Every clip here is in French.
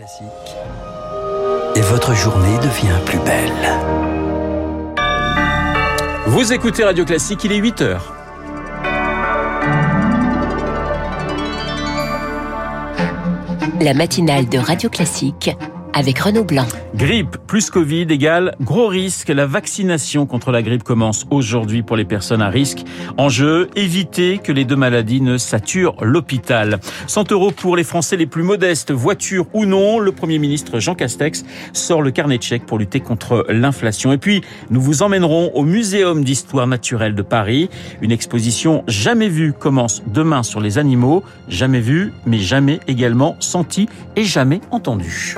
Classique. Et votre journée devient plus belle. Vous écoutez Radio Classique, il est 8 heures. La matinale de Radio Classique avec Renaud Blanc. Grippe plus Covid égale gros risque. La vaccination contre la grippe commence aujourd'hui pour les personnes à risque. Enjeu, éviter que les deux maladies ne saturent l'hôpital. 100 euros pour les Français les plus modestes, voiture ou non. Le Premier ministre Jean Castex sort le carnet de chèques pour lutter contre l'inflation. Et puis, nous vous emmènerons au Muséum d'histoire naturelle de Paris. Une exposition jamais vue commence demain sur les animaux. Jamais vue, mais jamais également sentie et jamais entendue.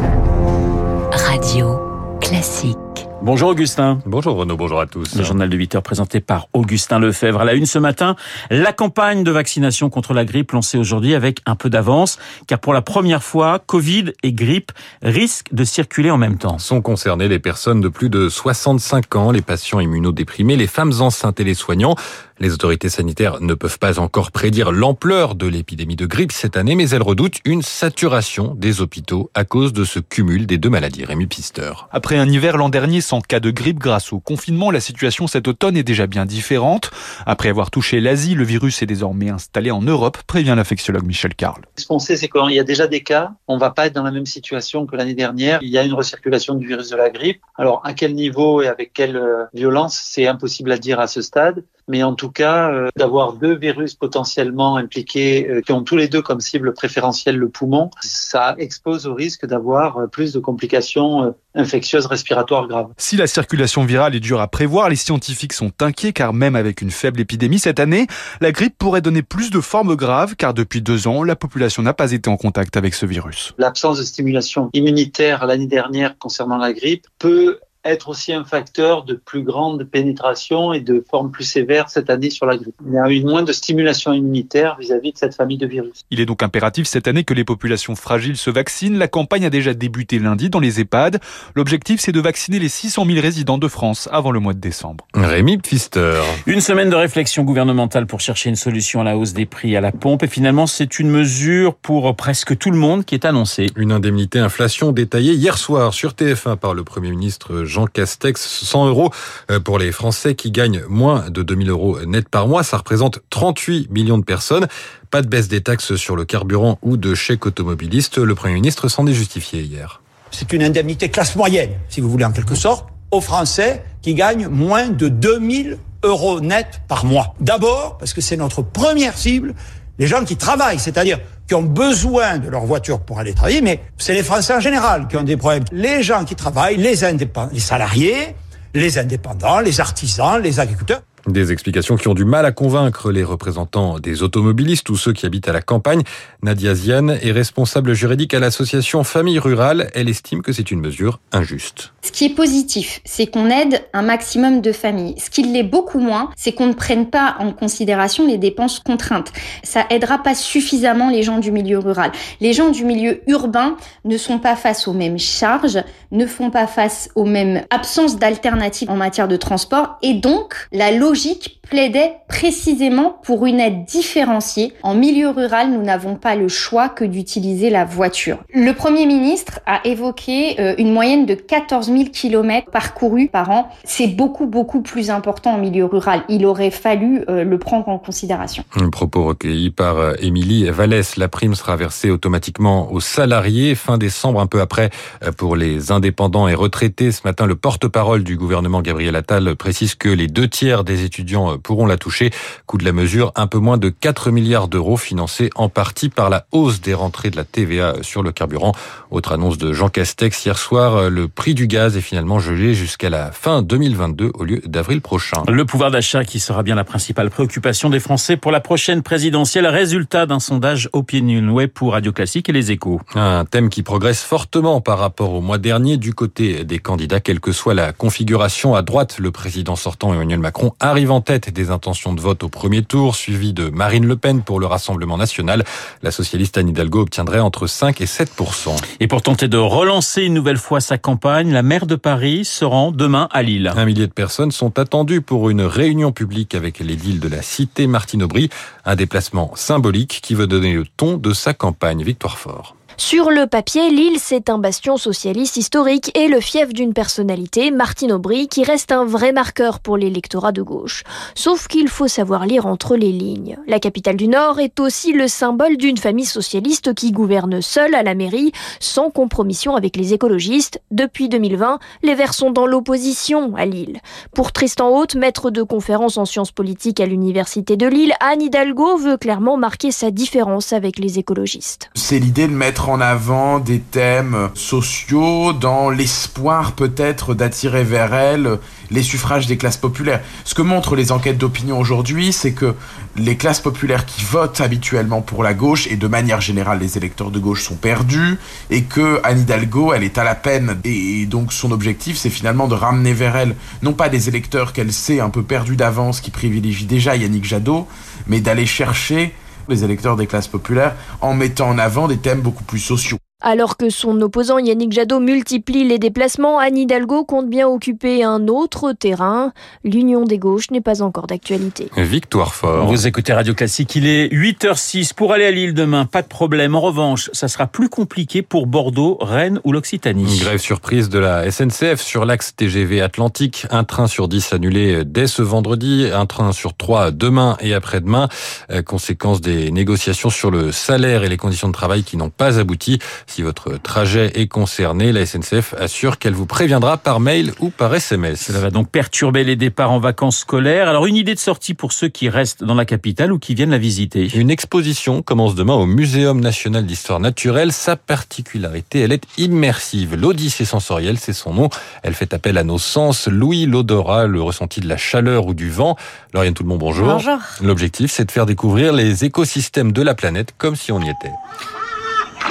Radio Classique. Bonjour Augustin. Bonjour Renaud, bonjour à tous. Le journal de 8 heures présenté par Augustin Lefebvre. À la une ce matin, la campagne de vaccination contre la grippe lancée aujourd'hui avec un peu d'avance, car pour la première fois, Covid et grippe risquent de circuler en même temps. Sont concernées les personnes de plus de 65 ans, les patients immunodéprimés, les femmes enceintes et les soignants. Les autorités sanitaires ne peuvent pas encore prédire l'ampleur de l'épidémie de grippe cette année, mais elles redoutent une saturation des hôpitaux à cause de ce cumul des deux maladies. Rémi Pister. Après un hiver l'an dernier sans cas de grippe grâce au confinement, la situation cet automne est déjà bien différente. Après avoir touché l'Asie, le virus est désormais installé en Europe, prévient l'infectiologue Michel Carle. Ce qu'on sait, c'est qu'il y a déjà des cas. On va pas être dans la même situation que l'année dernière. Il y a une recirculation du virus de la grippe. Alors, à quel niveau et avec quelle euh, violence, c'est impossible à dire à ce stade mais en tout cas euh, d'avoir deux virus potentiellement impliqués euh, qui ont tous les deux comme cible préférentielle le poumon, ça expose au risque d'avoir euh, plus de complications infectieuses respiratoires graves. Si la circulation virale est dure à prévoir, les scientifiques sont inquiets car même avec une faible épidémie cette année, la grippe pourrait donner plus de formes graves car depuis deux ans, la population n'a pas été en contact avec ce virus. L'absence de stimulation immunitaire l'année dernière concernant la grippe peut être aussi un facteur de plus grande pénétration et de forme plus sévère cette année sur la grippe. Il y a eu moins de stimulation immunitaire vis-à-vis de cette famille de virus. Il est donc impératif cette année que les populations fragiles se vaccinent. La campagne a déjà débuté lundi dans les EHPAD. L'objectif, c'est de vacciner les 600 000 résidents de France avant le mois de décembre. Rémi Pfister. Une semaine de réflexion gouvernementale pour chercher une solution à la hausse des prix à la pompe. Et finalement, c'est une mesure pour presque tout le monde qui est annoncée. Une indemnité inflation détaillée hier soir sur TF1 par le Premier ministre Jean Castex, 100 euros euh, pour les Français qui gagnent moins de 2000 euros net par mois. Ça représente 38 millions de personnes. Pas de baisse des taxes sur le carburant ou de chèques automobilistes. Le Premier ministre s'en est justifié hier. C'est une indemnité classe moyenne, si vous voulez en quelque sorte, aux Français qui gagnent moins de 2000 euros net par mois. D'abord, parce que c'est notre première cible, les gens qui travaillent, c'est-à-dire qui ont besoin de leur voiture pour aller travailler, mais c'est les Français en général qui ont des problèmes. Les gens qui travaillent, les indépendants, les salariés, les indépendants, les artisans, les agriculteurs. Des explications qui ont du mal à convaincre les représentants des automobilistes ou ceux qui habitent à la campagne. Nadia Ziane est responsable juridique à l'association Famille Rurale. Elle estime que c'est une mesure injuste. Ce qui est positif, c'est qu'on aide un maximum de familles. Ce qui l'est beaucoup moins, c'est qu'on ne prenne pas en considération les dépenses contraintes. Ça aidera pas suffisamment les gens du milieu rural. Les gens du milieu urbain ne sont pas face aux mêmes charges, ne font pas face aux mêmes absences d'alternatives en matière de transport et donc la logique plaidait précisément pour une aide différenciée. En milieu rural, nous n'avons pas le choix que d'utiliser la voiture. Le Premier ministre a évoqué euh, une moyenne de 14 000 km parcourus par an. C'est beaucoup, beaucoup plus important en milieu rural. Il aurait fallu euh, le prendre en considération. Un propos recueilli par euh, Émilie Vallès. La prime sera versée automatiquement aux salariés fin décembre, un peu après pour les indépendants et retraités. Ce matin, le porte-parole du gouvernement, Gabriel Attal, précise que les deux tiers des étudiants pourront la toucher. Coût de la mesure, un peu moins de 4 milliards d'euros financés en partie par la hausse des rentrées de la TVA sur le carburant. Autre annonce de Jean Castex hier soir, le prix du gaz est finalement gelé jusqu'à la fin 2022 au lieu d'avril prochain. Le pouvoir d'achat qui sera bien la principale préoccupation des Français pour la prochaine présidentielle. Résultat d'un sondage Opinionway pour Radio Classique et les échos. Un thème qui progresse fortement par rapport au mois dernier du côté des candidats, quelle que soit la configuration à droite. Le président sortant Emmanuel Macron arrive en tête des intentions de vote au premier tour, suivi de Marine Le Pen pour le Rassemblement national. La socialiste Anne Hidalgo obtiendrait entre 5 et 7% Et pour tenter de relancer une nouvelle fois sa campagne, la maire de Paris se rend demain à Lille. Un millier de personnes sont attendues pour une réunion publique avec les villes de la cité Martine Aubry, un déplacement symbolique qui veut donner le ton de sa campagne. Victoire Fort. Sur le papier, Lille, c'est un bastion socialiste historique et le fief d'une personnalité, Martine Aubry, qui reste un vrai marqueur pour l'électorat de gauche. Sauf qu'il faut savoir lire entre les lignes. La capitale du Nord est aussi le symbole d'une famille socialiste qui gouverne seule à la mairie, sans compromission avec les écologistes. Depuis 2020, les Verts sont dans l'opposition à Lille. Pour Tristan Haute, maître de conférence en sciences politiques à l'Université de Lille, Anne Hidalgo veut clairement marquer sa différence avec les écologistes. C'est l'idée de mettre avant des thèmes sociaux dans l'espoir peut-être d'attirer vers elle les suffrages des classes populaires. Ce que montrent les enquêtes d'opinion aujourd'hui, c'est que les classes populaires qui votent habituellement pour la gauche, et de manière générale les électeurs de gauche sont perdus, et que Anne Hidalgo, elle est à la peine, et donc son objectif, c'est finalement de ramener vers elle, non pas des électeurs qu'elle sait un peu perdus d'avance, qui privilégient déjà Yannick Jadot, mais d'aller chercher les électeurs des classes populaires en mettant en avant des thèmes beaucoup plus sociaux. Alors que son opposant Yannick Jadot multiplie les déplacements, Anne Hidalgo compte bien occuper un autre terrain. L'union des gauches n'est pas encore d'actualité. Victoire fort. Vous écoutez Radio Classique, il est 8h06 pour aller à Lille demain, pas de problème. En revanche, ça sera plus compliqué pour Bordeaux, Rennes ou l'Occitanie. Grève surprise de la SNCF sur l'axe TGV Atlantique. Un train sur 10 annulé dès ce vendredi, un train sur 3 demain et après-demain. Euh, conséquence des négociations sur le salaire et les conditions de travail qui n'ont pas abouti. Si votre trajet est concerné, la SNCF assure qu'elle vous préviendra par mail ou par SMS. Cela va donc perturber les départs en vacances scolaires. Alors une idée de sortie pour ceux qui restent dans la capitale ou qui viennent la visiter? Une exposition commence demain au Muséum national d'histoire naturelle. Sa particularité, elle est immersive. L'Odyssée sensorielle, c'est son nom. Elle fait appel à nos sens, l'ouïe, l'odorat, le ressenti de la chaleur ou du vent. Lauriane Tout le monde, bonjour. Bonjour. L'objectif, c'est de faire découvrir les écosystèmes de la planète comme si on y était.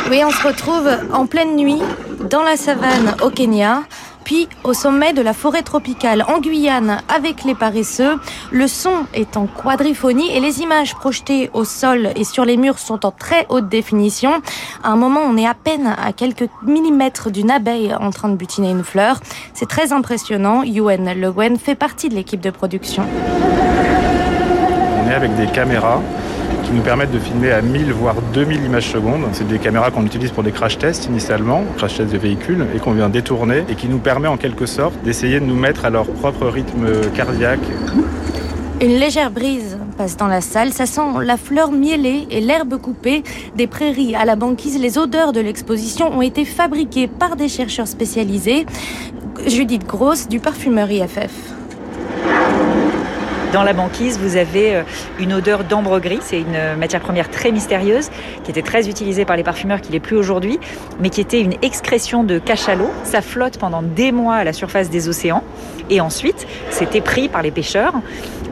Oui, on se retrouve en pleine nuit dans la savane au Kenya, puis au sommet de la forêt tropicale en Guyane avec les paresseux. Le son est en quadriphonie et les images projetées au sol et sur les murs sont en très haute définition. À un moment, on est à peine à quelques millimètres d'une abeille en train de butiner une fleur. C'est très impressionnant. Yuen Le Guen fait partie de l'équipe de production. On est avec des caméras qui nous permettent de filmer à 1000 voire 2000 images secondes. C'est des caméras qu'on utilise pour des crash tests initialement, crash tests de véhicules, et qu'on vient détourner et qui nous permet en quelque sorte d'essayer de nous mettre à leur propre rythme cardiaque. Une légère brise passe dans la salle, ça sent la fleur mielée et l'herbe coupée des prairies à la banquise. Les odeurs de l'exposition ont été fabriquées par des chercheurs spécialisés. Judith Gross du parfumeur IFF. Dans la banquise, vous avez euh, une odeur d'ambre gris. C'est une euh, matière première très mystérieuse qui était très utilisée par les parfumeurs, qui l'est plus aujourd'hui, mais qui était une excrétion de cachalot. Ça flotte pendant des mois à la surface des océans. Et ensuite, c'était pris par les pêcheurs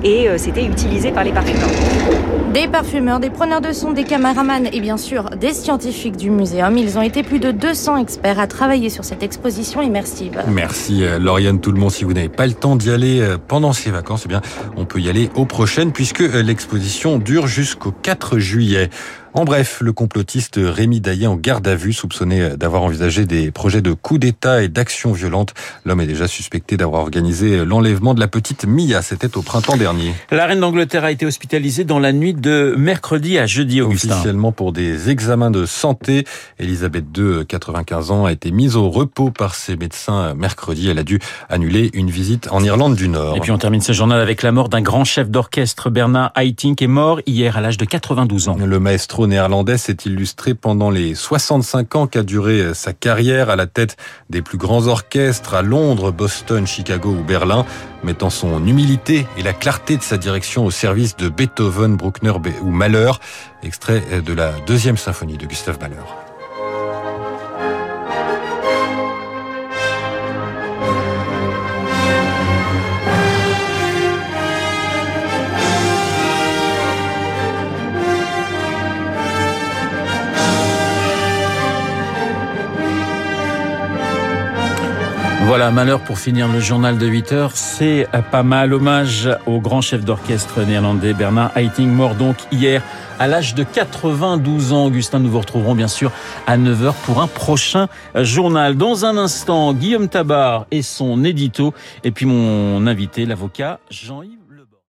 et euh, c'était utilisé par les parfumeurs. Des parfumeurs, des preneurs de son, des caméramans et bien sûr des scientifiques du muséum. Ils ont été plus de 200 experts à travailler sur cette exposition immersive. Merci Lauriane Tout le monde. Si vous n'avez pas le temps d'y aller pendant ces vacances, eh bien, on peut y aller aux prochaines puisque l'exposition dure jusqu'au 4 juillet. En bref, le complotiste Rémi Daillé en garde à vue, soupçonné d'avoir envisagé des projets de coup d'État et d'actions violentes. L'homme est déjà suspecté d'avoir organisé l'enlèvement de la petite Mia. C'était au printemps dernier. La reine d'Angleterre a été hospitalisée dans la nuit de mercredi à jeudi, Augustin. Officiellement pour des examens de santé. Elisabeth II, 95 ans, a été mise au repos par ses médecins mercredi. Elle a dû annuler une visite en Irlande du Nord. Et puis on termine ce journal avec la mort d'un grand chef d'orchestre, Bernard Haitink, est mort hier à l'âge de 92 ans. Le maestro néerlandais s'est illustré pendant les 65 ans qu'a duré sa carrière à la tête des plus grands orchestres à Londres, Boston, Chicago ou Berlin, mettant son humilité et la clarté de sa direction au service de Beethoven, Bruckner ou Mahler, extrait de la deuxième symphonie de Gustave Mahler. Voilà, malheur pour finir le journal de 8 heures. C'est pas mal. Hommage au grand chef d'orchestre néerlandais Bernard Haitink, mort donc hier à l'âge de 92 ans. Augustin, nous vous retrouverons bien sûr à 9 heures pour un prochain journal. Dans un instant, Guillaume Tabar et son édito. Et puis mon invité, l'avocat Jean-Yves